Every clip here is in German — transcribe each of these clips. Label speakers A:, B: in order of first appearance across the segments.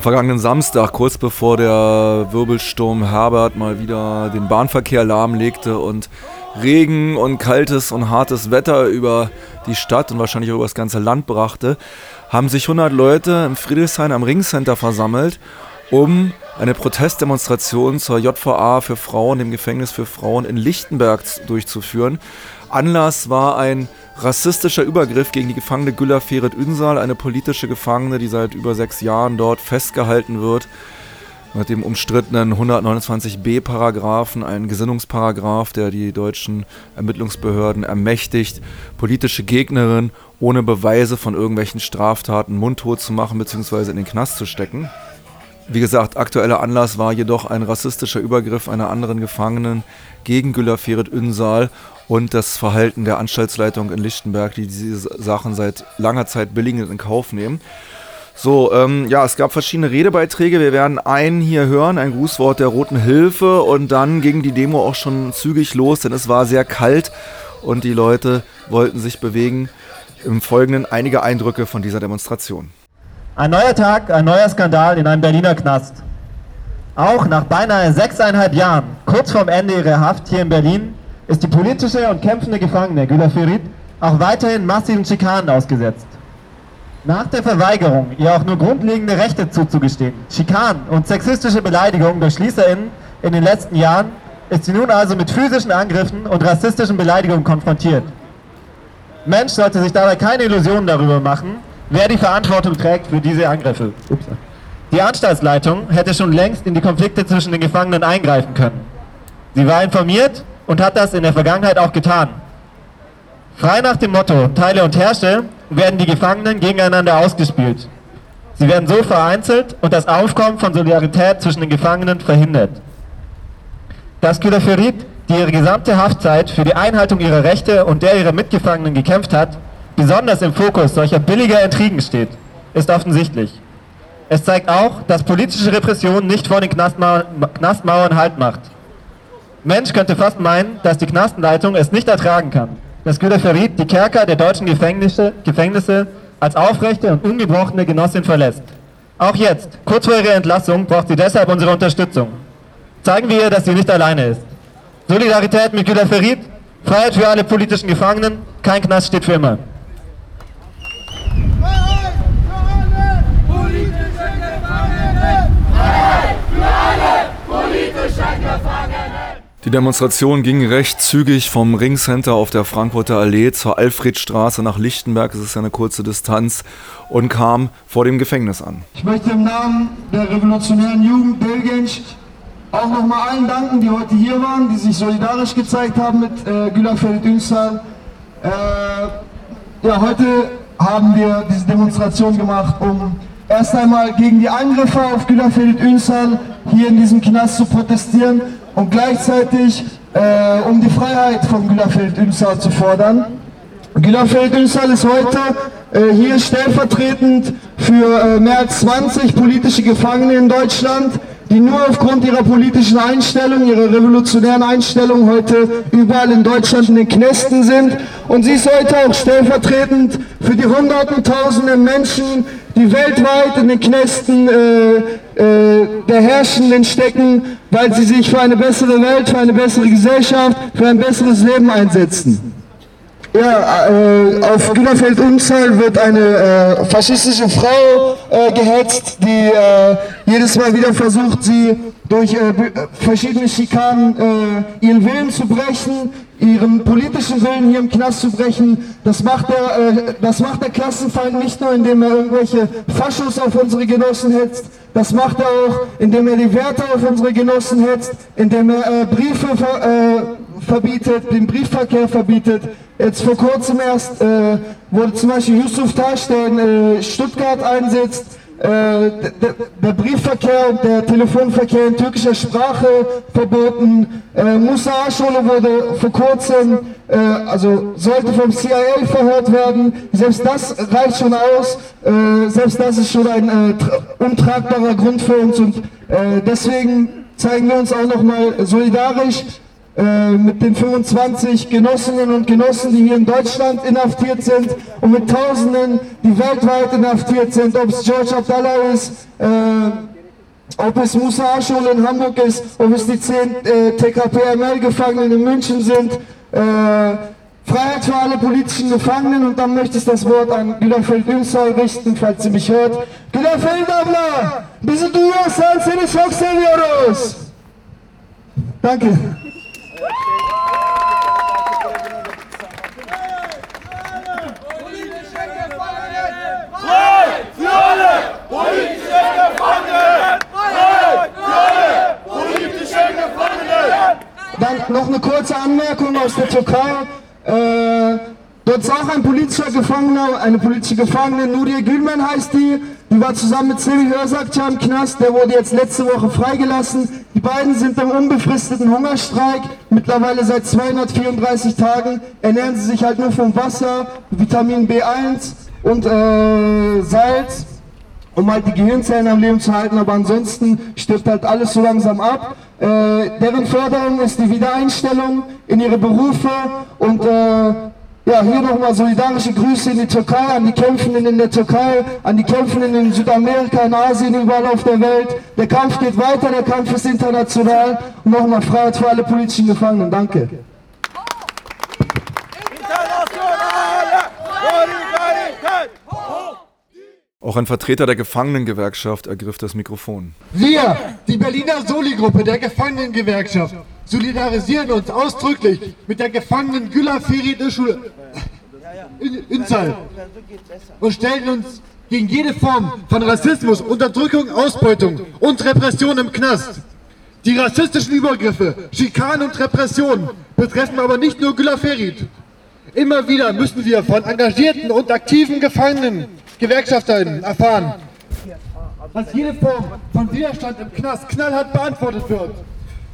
A: Am vergangenen Samstag, kurz bevor der Wirbelsturm Herbert mal wieder den Bahnverkehr lahmlegte und Regen und kaltes und hartes Wetter über die Stadt und wahrscheinlich auch über das ganze Land brachte, haben sich 100 Leute im Friedrichshain am Ringcenter versammelt, um eine Protestdemonstration zur JVA für Frauen, dem Gefängnis für Frauen in Lichtenberg durchzuführen. Anlass war ein rassistischer Übergriff gegen die Gefangene Gülla Ferit Ünsal, eine politische Gefangene, die seit über sechs Jahren dort festgehalten wird. Mit dem umstrittenen 129b-Paragraphen, ein Gesinnungsparagraph, der die deutschen Ermittlungsbehörden ermächtigt, politische Gegnerin ohne Beweise von irgendwelchen Straftaten mundtot zu machen bzw. in den Knast zu stecken. Wie gesagt, aktueller Anlass war jedoch ein rassistischer Übergriff einer anderen Gefangenen gegen Gülla Ferit Ünsal und das Verhalten der Anstaltsleitung in Lichtenberg, die diese Sachen seit langer Zeit billigend in Kauf nehmen. So, ähm, ja, es gab verschiedene Redebeiträge. Wir werden einen hier hören, ein Grußwort der Roten Hilfe und dann ging die Demo auch schon zügig los, denn es war sehr kalt und die Leute wollten sich bewegen. Im Folgenden einige Eindrücke von dieser Demonstration.
B: Ein neuer Tag, ein neuer Skandal in einem Berliner Knast. Auch nach beinahe sechseinhalb Jahren, kurz vorm Ende ihrer Haft hier in Berlin, ist die politische und kämpfende Gefangene Güler Ferit auch weiterhin massiven Schikanen ausgesetzt. Nach der Verweigerung, ihr auch nur grundlegende Rechte zuzugestehen, Schikanen und sexistische Beleidigungen durch SchließerInnen in den letzten Jahren, ist sie nun also mit physischen Angriffen und rassistischen Beleidigungen konfrontiert. Mensch sollte sich dabei keine Illusionen darüber machen, wer die Verantwortung trägt für diese Angriffe. Die Anstaltsleitung hätte schon längst in die Konflikte zwischen den Gefangenen eingreifen können. Sie war informiert und hat das in der Vergangenheit auch getan. Frei nach dem Motto Teile und Herrsche werden die Gefangenen gegeneinander ausgespielt. Sie werden so vereinzelt und das Aufkommen von Solidarität zwischen den Gefangenen verhindert. Dass Güterferit, die ihre gesamte Haftzeit für die Einhaltung ihrer Rechte und der ihrer Mitgefangenen gekämpft hat, besonders im Fokus solcher billiger Intrigen steht, ist offensichtlich. Es zeigt auch, dass politische Repression nicht vor den Knastmauern Halt macht. Mensch könnte fast meinen, dass die Knastenleitung es nicht ertragen kann, dass Güter Ferit die Kerker der deutschen Gefängnisse, Gefängnisse als aufrechte und ungebrochene Genossin verlässt. Auch jetzt, kurz vor ihrer Entlassung, braucht sie deshalb unsere Unterstützung. Zeigen wir ihr, dass sie nicht alleine ist. Solidarität mit Güter Ferit, Freiheit für alle politischen Gefangenen, kein Knast steht für immer.
A: Die Demonstration ging recht zügig vom Ringcenter auf der Frankfurter Allee zur Alfredstraße nach Lichtenberg, das ist ja eine kurze Distanz, und kam vor dem Gefängnis an.
C: Ich möchte im Namen der revolutionären Jugend Belgiens auch nochmal allen danken, die heute hier waren, die sich solidarisch gezeigt haben mit äh, Gülafeld Ünsal. Äh, ja, heute haben wir diese Demonstration gemacht, um erst einmal gegen die Angriffe auf Gülafeld Ünsal hier in diesem Knast zu protestieren und gleichzeitig äh, um die Freiheit von Gülafeld Ünsal zu fordern. Gülafeld Ünsal ist heute äh, hier stellvertretend für äh, mehr als 20 politische Gefangene in Deutschland, die nur aufgrund ihrer politischen Einstellung, ihrer revolutionären Einstellung heute überall in Deutschland in den Knästen sind. Und sie ist heute auch stellvertretend für die hunderten, tausenden Menschen, die weltweit in den Knästen äh, äh, der Herrschenden stecken, weil sie sich für eine bessere Welt, für eine bessere Gesellschaft, für ein besseres Leben einsetzen. Ja, äh, auf Güterfeld Umzahl wird eine äh, faschistische Frau äh, gehetzt, die äh, jedes Mal wieder versucht, sie durch äh, verschiedene Schikanen äh, ihren Willen zu brechen, ihren politischen Willen hier im Knast zu brechen. Das macht der, äh, das macht der Klassenfeind nicht nur, indem er irgendwelche Faschos auf unsere Genossen hetzt, das macht er auch, indem er die Werte auf unsere Genossen hetzt, indem er äh, Briefe ver, äh, verbietet, den Briefverkehr verbietet. Jetzt vor kurzem erst äh, wurde zum Beispiel Yusuf Tasch, der in äh, Stuttgart einsetzt, äh, der, Briefverkehr und der Telefonverkehr in türkischer Sprache verboten. Äh, Musa Aschole wurde vor kurzem, äh, also sollte vom CIA verhört werden. Selbst das reicht schon aus. Äh, selbst das ist schon ein äh, untragbarer Grund für uns und deswegen zeigen wir uns auch nochmal solidarisch äh, mit den 25 Genossinnen und Genossen, die hier in Deutschland inhaftiert sind und mit Tausenden, die weltweit inhaftiert sind, ob es George Abdallah ist, äh, ob es Musa Aschul in Hamburg ist, ob es die 10 äh, TKP-ML-Gefangenen in München sind. Äh, Freiheit für alle politischen Gefangenen und dann möchte ich das Wort an Gülafel Ünsal richten, falls sie mich hört. Gülafel abla, bizi duyuyorsan seni çok. Danke. Noch eine kurze Anmerkung aus der Türkei. Äh, dort ist auch ein politischer Gefangener, eine politische Gefangene, Nuriye Gülmen heißt die. Die war zusammen mit Sevi Hörsakca im Knast, der wurde jetzt letzte Woche freigelassen. Die beiden sind im unbefristeten Hungerstreik, mittlerweile seit 234 Tagen. Ernähren sie sich halt nur vom Wasser, Vitamin B1 und äh, Salz um halt die Gehirnzellen am Leben zu halten, aber ansonsten stirbt halt alles so langsam ab. Äh, deren Forderung ist die Wiedereinstellung in ihre Berufe und äh, ja, hier nochmal solidarische Grüße in die Türkei, an die Kämpfenden in der Türkei, an die Kämpfenden in Südamerika, in Asien, überall auf der Welt. Der Kampf geht weiter, der Kampf ist international und nochmal Freiheit für alle politischen Gefangenen. Danke.
A: Auch ein Vertreter der Gefangenengewerkschaft ergriff das Mikrofon.
D: Wir, die Berliner Soli-Gruppe der Gefangenengewerkschaft, solidarisieren uns ausdrücklich mit der Gefangenen Güla Ferit Ünsal und stellen uns gegen jede Form von Rassismus, Unterdrückung, Ausbeutung und Repression im Knast. Die rassistischen Übergriffe, Schikanen und Repressionen betreffen aber nicht nur Güla Ferit. Immer wieder müssen wir von engagierten und aktiven Gefangenen Gewerkschafterinnen erfahren, dass jede Form von Widerstand im Knast knallhart beantwortet wird.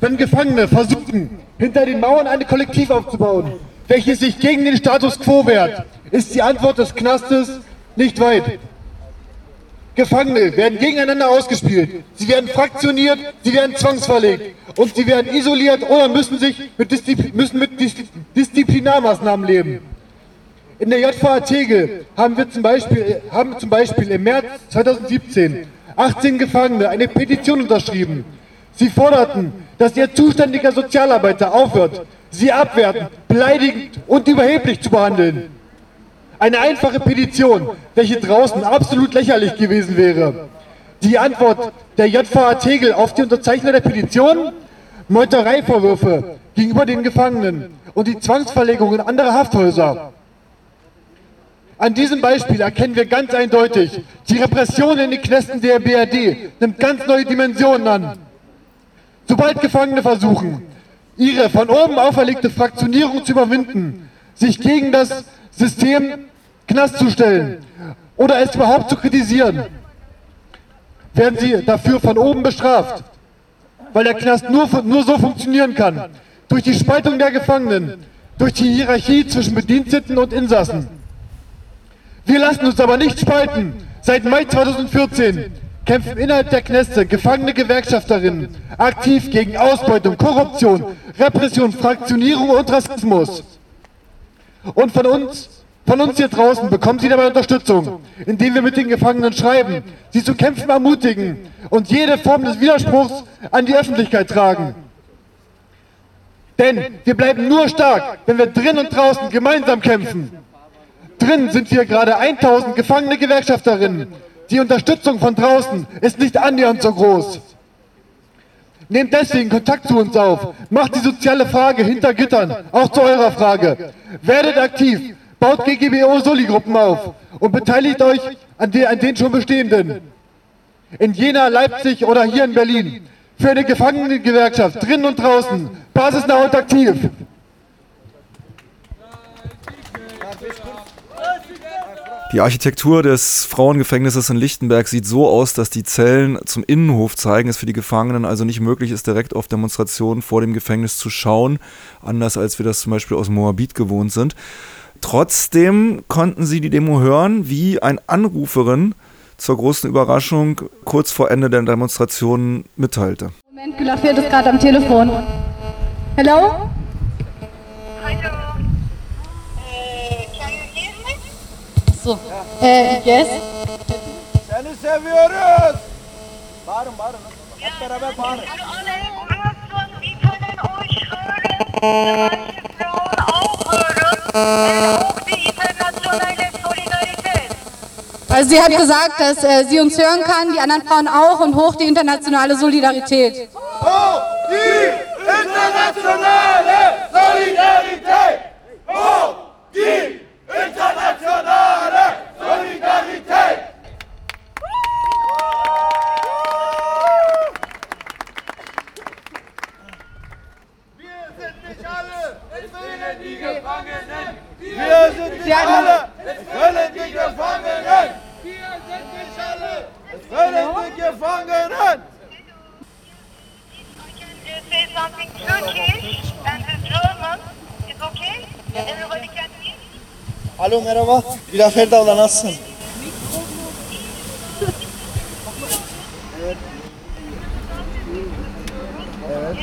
D: Wenn Gefangene versuchen, hinter den Mauern eine Kollektiv aufzubauen, welches sich gegen den Status quo wehrt, ist die Antwort des Knastes nicht weit. Gefangene werden gegeneinander ausgespielt, sie werden fraktioniert, sie werden zwangsverlegt und sie werden isoliert oder müssen, sich mit, Disziplin, müssen mit Disziplinarmaßnahmen leben. In der JVA Tegel haben wir zum Beispiel, haben zum Beispiel im März 2017 18 Gefangene eine Petition unterschrieben. Sie forderten, dass ihr zuständiger Sozialarbeiter aufhört, sie abwerten, beleidigend und überheblich zu behandeln. Eine einfache Petition, welche draußen absolut lächerlich gewesen wäre. Die Antwort der JVA Tegel auf die Unterzeichner der Petition? Meutereivorwürfe gegenüber den Gefangenen und die Zwangsverlegung in andere Hafthäuser. An diesem Beispiel erkennen wir ganz eindeutig, die Repression in den Knästen der BRD nimmt ganz neue Dimensionen an. Sobald Gefangene versuchen, ihre von oben auferlegte Fraktionierung zu überwinden, sich gegen das System Knast zu stellen oder es überhaupt zu kritisieren, werden sie dafür von oben bestraft, weil der Knast nur, nur so funktionieren kann, durch die Spaltung der Gefangenen, durch die Hierarchie zwischen Bediensteten und Insassen. Wir lassen uns aber nicht spalten. Seit Mai 2014 kämpfen innerhalb der Kneste gefangene Gewerkschafterinnen aktiv gegen Ausbeutung, Korruption, Repression, Fraktionierung und Rassismus. Und von uns, von uns hier draußen bekommen sie dabei Unterstützung, indem wir mit den Gefangenen schreiben, sie zu kämpfen ermutigen und jede Form des Widerspruchs an die Öffentlichkeit tragen. Denn wir bleiben nur stark, wenn wir drin und draußen gemeinsam kämpfen. Drin sind wir gerade 1000 gefangene Gewerkschafterinnen. Die Unterstützung von draußen ist nicht annähernd so groß. Nehmt deswegen Kontakt zu uns auf. Macht die soziale Frage hinter Gittern, auch zu eurer Frage. Werdet aktiv, baut GGBO-Soli-Gruppen auf und beteiligt euch an, den, an den schon bestehenden. In Jena, Leipzig oder hier in Berlin. Für eine Gefangenengewerkschaft, drinnen und draußen. Basisnah und aktiv.
A: Die Architektur des Frauengefängnisses in Lichtenberg sieht so aus, dass die Zellen zum Innenhof zeigen, es für die Gefangenen also nicht möglich ist, direkt auf Demonstrationen vor dem Gefängnis zu schauen, anders als wir das zum Beispiel aus Moabit gewohnt sind. Trotzdem konnten sie die Demo hören, wie ein Anruferin zur großen Überraschung kurz vor Ende der Demonstration mitteilte.
E: Moment, fehlt es gerade am Telefon. Hello? So. Äh, yes.
F: Seni seviyoruz. Bağırın bağırın. Hep beraber bağırın.
E: Also sie hat gesagt, dass äh, sie uns hören kann, die anderen Frauen auch und hoch die internationale Solidarität.
F: Hoch die internationale Solidarität! Hoch die internationale Solidarität! Wir sind nicht alle, es fehlen die Gefangenen! Wir sind nicht alle, es fehlen die Gefangenen! Wir sind nicht alle, es fehlen die Gefangenen!
G: I can uh, say something Turkish and in German. It's okay? Everybody can hear?
C: Alo merhaba. Güler Feride abla Evet.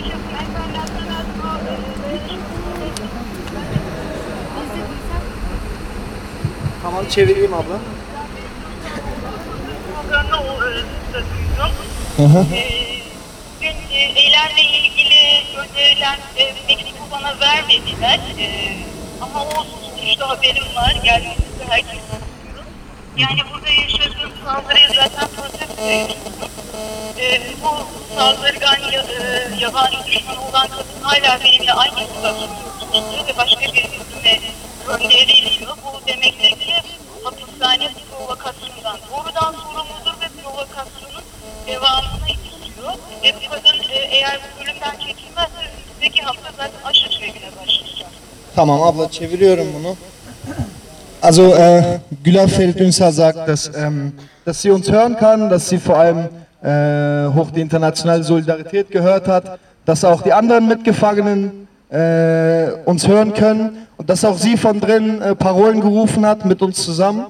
C: Tamam çevireyim abla.
G: Hı hı. Şeylerle ilgili gözlerinden e, mektubu bana vermediler. E, ama olsun işte haberim var. Geldiğinizde herkes Yani burada yaşadığım saldırıya zaten protest bu saldırgan ya, e, yabani düşman olan kadın hala benimle aynı istasyonda ve başka bir isme gönderiliyor. Bu demektir ki hapishane provokasyondan doğrudan sorumludur ve provokasyonun devamını istiyor. Ve bu kadın e, eğer bu bölümden çekilmezse önümüzdeki hafta zaten aşı sürecine başlayacak.
C: Tamam abla çeviriyorum bunu. Also äh, Güler Ferit Ünsal sagt, dass, ähm, dass sie uns hören kann, dass sie vor allem äh, hoch die internationale Solidarität gehört hat, dass auch die anderen Mitgefangenen äh, uns hören können und dass auch sie von drin äh, Parolen gerufen hat mit uns zusammen.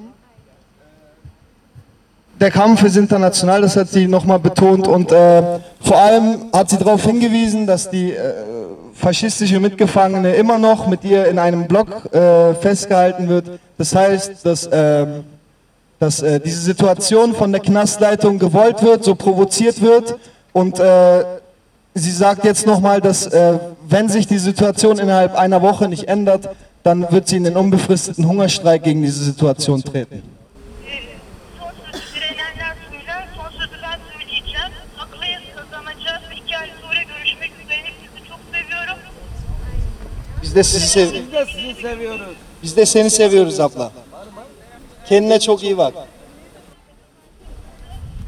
C: Der Kampf ist international, das hat sie nochmal betont und äh, vor allem hat sie darauf hingewiesen, dass die äh, faschistische Mitgefangene immer noch mit ihr in einem Block äh, festgehalten wird. Das heißt, dass, ähm, dass äh, diese Situation von der Knastleitung gewollt wird, so provoziert wird und äh, sie sagt jetzt nochmal, dass äh, wenn sich die Situation innerhalb einer Woche nicht ändert, dann wird sie in den unbefristeten Hungerstreik gegen diese Situation treten. Biz de sizi sev. Biz de seni seviyoruz abla. Kendine çok iyi bak.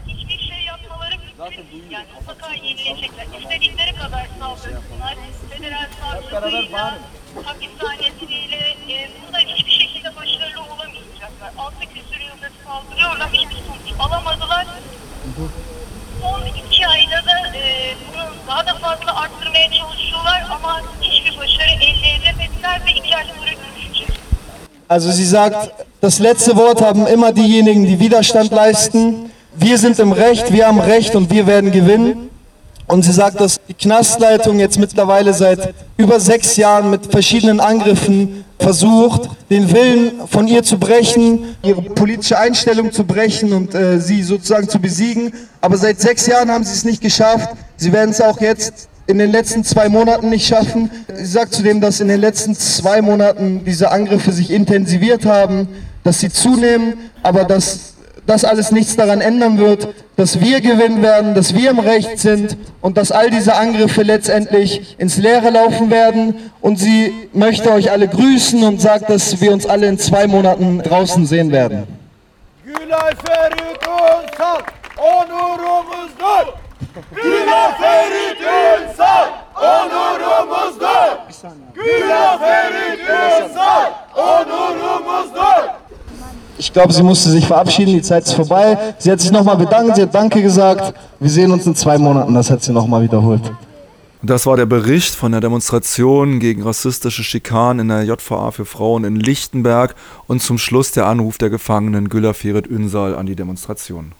G: Hiçbir şey yapmaları mümkün değil. Yani mutlaka yenilecekler. İstedikleri kadar saldırsınlar. Federal savcılığıyla, hapishanesiyle e, bunda hiçbir şekilde başarılı olamayacaklar. Altı küsur yıldır saldırıyorlar. Hiçbir sonuç alamadılar. Son iki ayda da e, bunu daha da fazla arttırmaya çalışıyorlar ama hiçbir başarı elde edemediler ve iki ay sonra görüşeceğiz.
C: Also sie sagt, das letzte Wort haben immer diejenigen, die Widerstand leisten. Wir sind im Recht, wir haben Recht und wir werden gewinnen. Und sie sagt, dass die Knastleitung jetzt mittlerweile seit über sechs Jahren mit verschiedenen Angriffen versucht, den Willen von ihr zu brechen, ihre politische Einstellung zu brechen und äh, sie sozusagen zu besiegen. Aber seit sechs Jahren haben sie es nicht geschafft. Sie werden es auch jetzt in den letzten zwei Monaten nicht schaffen. Sie sagt zudem, dass in den letzten zwei Monaten diese Angriffe sich intensiviert haben, dass sie zunehmen, aber dass das alles nichts daran ändern wird, dass wir gewinnen werden, dass wir im Recht sind und dass all diese Angriffe letztendlich ins Leere laufen werden. Und sie möchte euch alle grüßen und sagt, dass wir uns alle in zwei Monaten draußen sehen werden.
F: Gülay Ferit Ünsal onurumuzdur. Gülay Ferit Ünsal onurumuzdur. Gülay Ferit Ünsal onurumuzdur.
C: Ich glaube, sie musste sich verabschieden, die Zeit ist vorbei. Sie hat sich nochmal bedankt, sie hat Danke gesagt. Wir sehen uns in zwei Monaten, das hat sie nochmal wiederholt.
A: Das war der Bericht von der Demonstration gegen rassistische Schikanen in der JVA für Frauen in Lichtenberg und zum Schluss der Anruf der Gefangenen Güller Ferit Ünsal an die Demonstration.